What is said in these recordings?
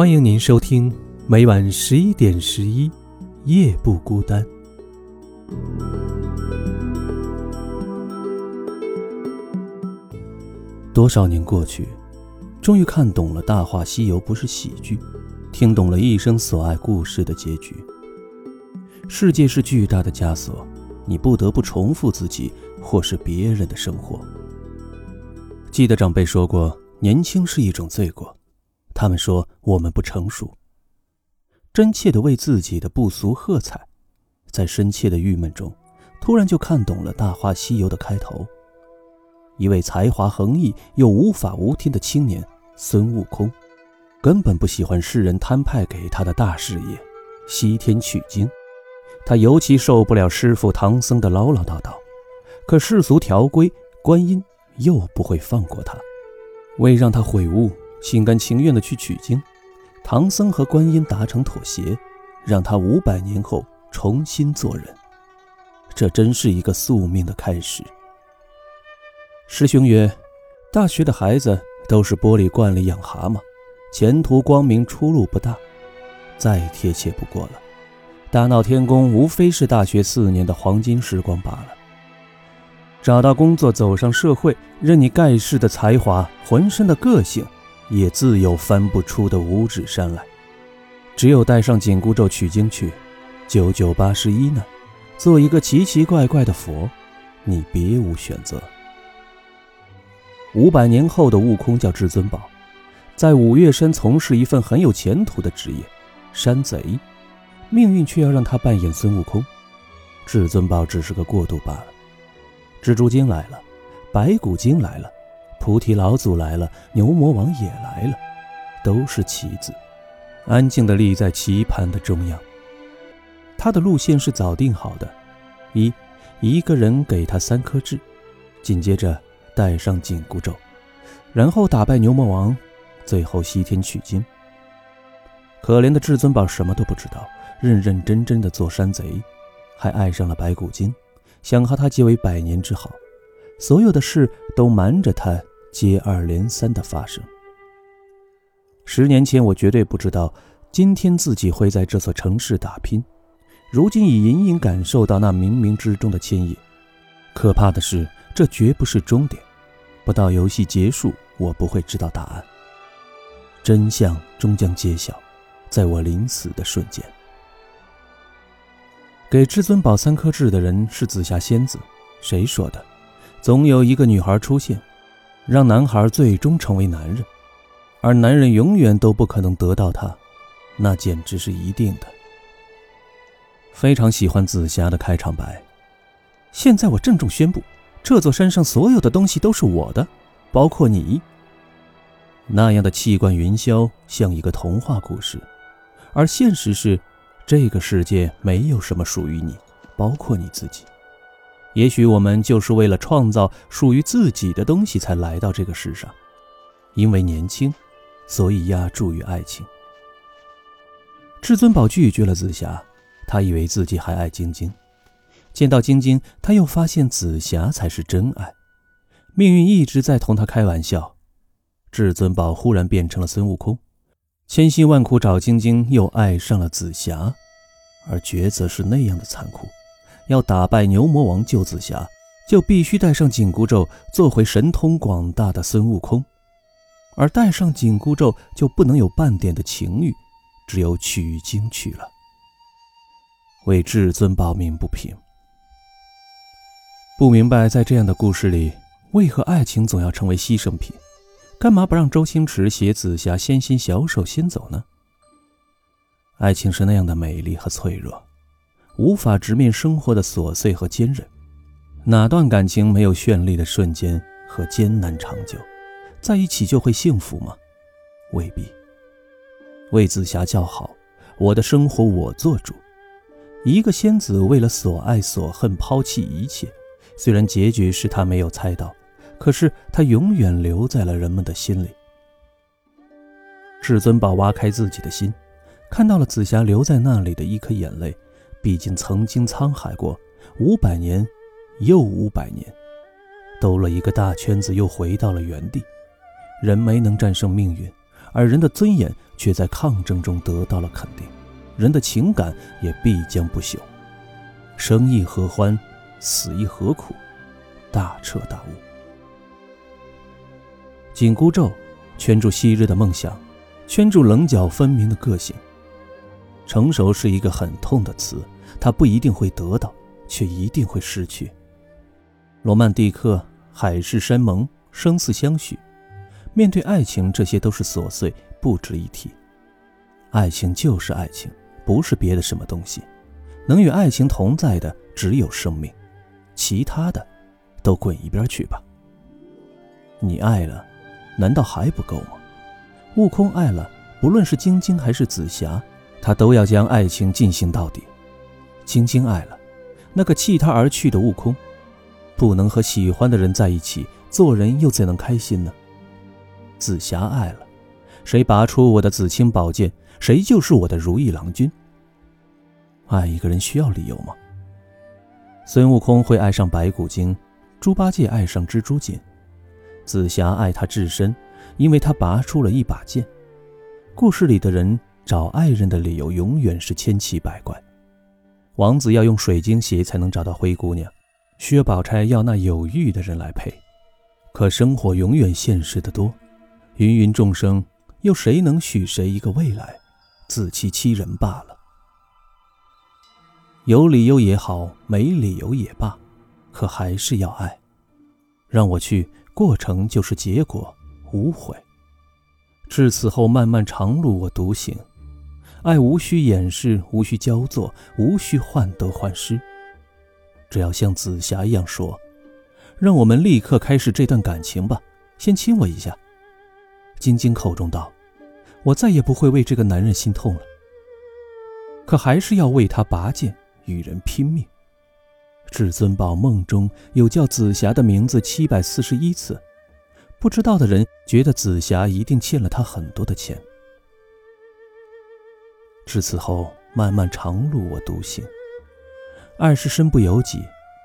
欢迎您收听每晚十一点十一，夜不孤单。多少年过去，终于看懂了《大话西游》不是喜剧，听懂了一生所爱故事的结局。世界是巨大的枷锁，你不得不重复自己或是别人的生活。记得长辈说过，年轻是一种罪过。他们说我们不成熟。真切的为自己的不俗喝彩，在深切的郁闷中，突然就看懂了《大话西游》的开头。一位才华横溢又无法无天的青年孙悟空，根本不喜欢世人摊派给他的大事业——西天取经。他尤其受不了师傅唐僧的唠唠叨叨。可世俗条规，观音又不会放过他。为让他悔悟，心甘情愿地去取经。唐僧和观音达成妥协，让他五百年后重新做人。这真是一个宿命的开始。师兄曰：“大学的孩子都是玻璃罐里养蛤蟆，前途光明，出路不大。再贴切不过了。大闹天宫无非是大学四年的黄金时光罢了。找到工作，走上社会，任你盖世的才华，浑身的个性，也自有翻不出的五指山来。只有带上紧箍咒取经去，九九八十一难，做一个奇奇怪怪的佛，你别无选择。”五百年后的悟空叫至尊宝，在五岳山从事一份很有前途的职业——山贼。命运却要让他扮演孙悟空，至尊宝只是个过渡罢了。蜘蛛精来了，白骨精来了，菩提老祖来了，牛魔王也来了，都是棋子，安静地立在棋盘的中央。他的路线是早定好的：一，一个人给他三颗痣，紧接着。带上紧箍咒，然后打败牛魔王，最后西天取经。可怜的至尊宝什么都不知道，认认真真的做山贼，还爱上了白骨精，想和他结为百年之好。所有的事都瞒着他，接二连三的发生。十年前我绝对不知道，今天自己会在这座城市打拼，如今已隐隐感受到那冥冥之中的牵引。可怕的是，这绝不是终点。不到游戏结束，我不会知道答案。真相终将揭晓，在我临死的瞬间。给至尊宝三颗痣的人是紫霞仙子。谁说的？总有一个女孩出现，让男孩最终成为男人，而男人永远都不可能得到她，那简直是一定的。非常喜欢紫霞的开场白。现在我郑重宣布。这座山上所有的东西都是我的，包括你。那样的气贯云霄，像一个童话故事，而现实是，这个世界没有什么属于你，包括你自己。也许我们就是为了创造属于自己的东西才来到这个世上，因为年轻，所以压注于爱情。至尊宝拒绝了紫霞，他以为自己还爱晶晶。见到晶晶，他又发现紫霞才是真爱。命运一直在同他开玩笑。至尊宝忽然变成了孙悟空，千辛万苦找晶晶，又爱上了紫霞。而抉择是那样的残酷：要打败牛魔王救紫霞，就必须带上紧箍咒，做回神通广大的孙悟空；而带上紧箍咒，就不能有半点的情欲，只有取经去了。为至尊宝鸣不平。不明白，在这样的故事里，为何爱情总要成为牺牲品？干嘛不让周星驰写紫霞纤心小手先走呢？爱情是那样的美丽和脆弱，无法直面生活的琐碎和坚韧。哪段感情没有绚丽的瞬间和艰难长久？在一起就会幸福吗？未必。为紫霞叫好，我的生活我做主。一个仙子为了所爱所恨，抛弃一切。虽然结局是他没有猜到，可是他永远留在了人们的心里。至尊宝挖开自己的心，看到了紫霞留在那里的一颗眼泪。毕竟曾经沧海过五百年，又五百年，兜了一个大圈子，又回到了原地。人没能战胜命运，而人的尊严却在抗争中得到了肯定，人的情感也必将不朽。生亦何欢，死亦何苦？大彻大悟。紧箍咒，圈住昔日的梦想，圈住棱角分明的个性。成熟是一个很痛的词，它不一定会得到，却一定会失去。罗曼蒂克、海誓山盟、生死相许，面对爱情，这些都是琐碎，不值一提。爱情就是爱情，不是别的什么东西。能与爱情同在的只有生命，其他的，都滚一边去吧。你爱了，难道还不够吗？悟空爱了，不论是晶晶还是紫霞。他都要将爱情进行到底。晶晶爱了那个弃他而去的悟空，不能和喜欢的人在一起，做人又怎能开心呢？紫霞爱了，谁拔出我的紫青宝剑，谁就是我的如意郎君。爱一个人需要理由吗？孙悟空会爱上白骨精，猪八戒爱上蜘蛛精，紫霞爱他至深，因为他拔出了一把剑。故事里的人。找爱人的理由永远是千奇百怪。王子要用水晶鞋才能找到灰姑娘，薛宝钗要那有玉的人来陪。可生活永远现实的多，芸芸众生又谁能许谁一个未来？自欺欺人罢了。有理由也好，没理由也罢，可还是要爱。让我去，过程就是结果，无悔。至此后漫漫长路，我独行。爱无需掩饰，无需焦作，无需患得患失，只要像紫霞一样说：“让我们立刻开始这段感情吧，先亲我一下。”晶晶口中道：“我再也不会为这个男人心痛了。”可还是要为他拔剑，与人拼命。至尊宝梦中有叫紫霞的名字七百四十一次，不知道的人觉得紫霞一定欠了他很多的钱。至此后，漫漫长路我独行。爱是身不由己，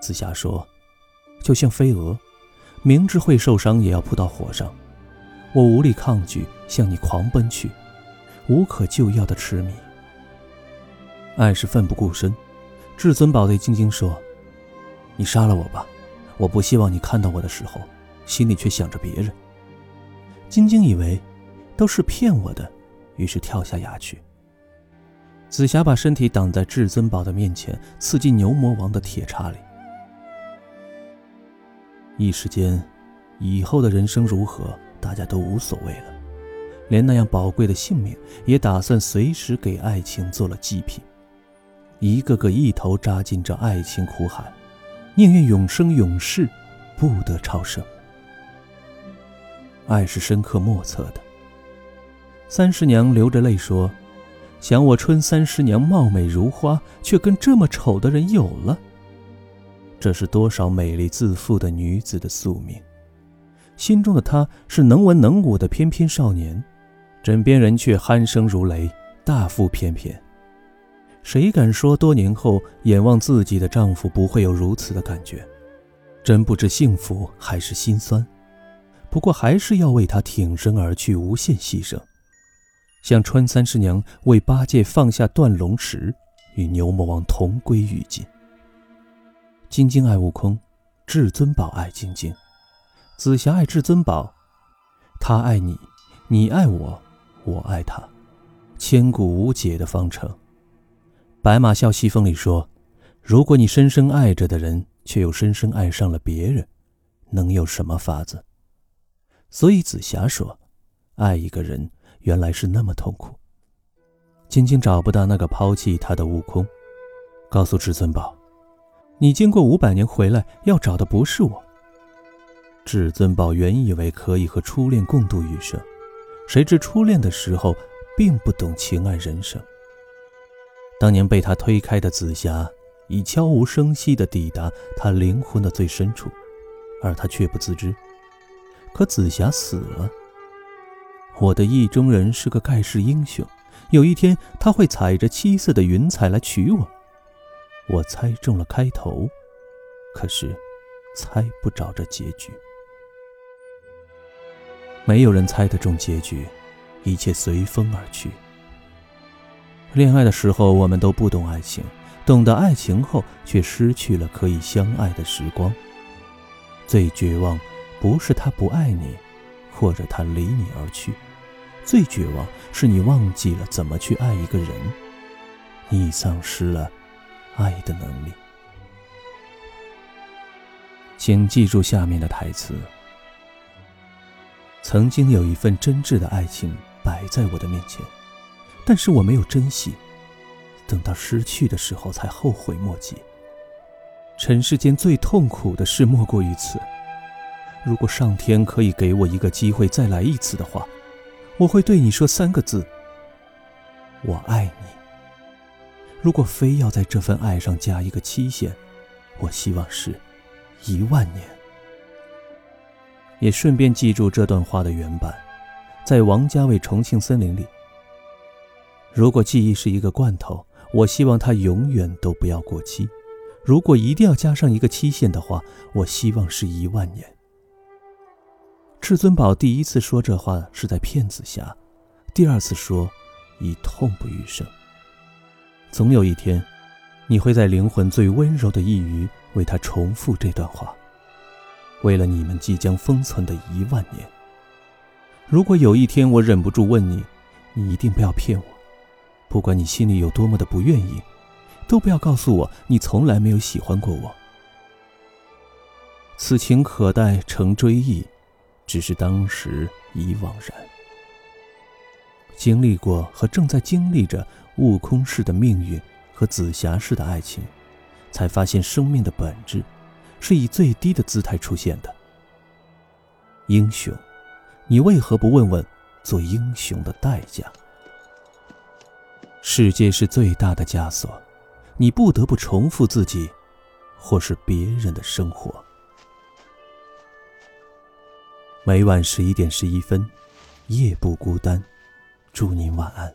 紫霞说：“就像飞蛾，明知会受伤也要扑到火上。”我无力抗拒，向你狂奔去，无可救药的痴迷。爱是奋不顾身。至尊宝对晶晶说：“你杀了我吧，我不希望你看到我的时候，心里却想着别人。”晶晶以为都是骗我的，于是跳下崖去。紫霞把身体挡在至尊宝的面前，刺进牛魔王的铁叉里。一时间，以后的人生如何，大家都无所谓了，连那样宝贵的性命，也打算随时给爱情做了祭品。一个个一头扎进这爱情苦海，宁愿永生永世，不得超生。爱是深刻莫测的。三师娘流着泪说。想我春三师娘貌美如花，却跟这么丑的人有了。这是多少美丽自负的女子的宿命。心中的她是能文能武的翩翩少年，枕边人却鼾声如雷，大腹翩翩。谁敢说多年后眼望自己的丈夫不会有如此的感觉？真不知幸福还是心酸。不过还是要为他挺身而去，无限牺牲。像穿三师娘为八戒放下断龙石，与牛魔王同归于尽。晶晶爱悟空，至尊宝爱晶晶，紫霞爱至尊宝，他爱你，你爱我，我爱他，千古无解的方程。白马啸西风里说：“如果你深深爱着的人，却又深深爱上了别人，能有什么法子？”所以紫霞说：“爱一个人。”原来是那么痛苦。晶晶找不到那个抛弃她的悟空，告诉至尊宝：“你经过五百年回来，要找的不是我。”至尊宝原以为可以和初恋共度余生，谁知初恋的时候并不懂情爱人生。当年被他推开的紫霞，已悄无声息地抵达他灵魂的最深处，而他却不自知。可紫霞死了。我的意中人是个盖世英雄，有一天他会踩着七色的云彩来娶我。我猜中了开头，可是猜不着这结局。没有人猜得中结局，一切随风而去。恋爱的时候，我们都不懂爱情；懂得爱情后，却失去了可以相爱的时光。最绝望，不是他不爱你，或者他离你而去；最绝望，是你忘记了怎么去爱一个人，你丧失了爱的能力。请记住下面的台词：曾经有一份真挚的爱情摆在我的面前。但是我没有珍惜，等到失去的时候才后悔莫及。尘世间最痛苦的事莫过于此。如果上天可以给我一个机会再来一次的话，我会对你说三个字：我爱你。如果非要在这份爱上加一个期限，我希望是一万年。也顺便记住这段话的原版，在王家卫《重庆森林》里。如果记忆是一个罐头，我希望它永远都不要过期。如果一定要加上一个期限的话，我希望是一万年。至尊宝第一次说这话是在骗子下，第二次说已痛不欲生。总有一天，你会在灵魂最温柔的一隅为他重复这段话，为了你们即将封存的一万年。如果有一天我忍不住问你，你一定不要骗我。不管你心里有多么的不愿意，都不要告诉我你从来没有喜欢过我。此情可待成追忆，只是当时已惘然。经历过和正在经历着悟空式的命运和紫霞式的爱情，才发现生命的本质是以最低的姿态出现的。英雄，你为何不问问做英雄的代价？世界是最大的枷锁，你不得不重复自己，或是别人的生活。每晚十一点十一分，夜不孤单，祝您晚安。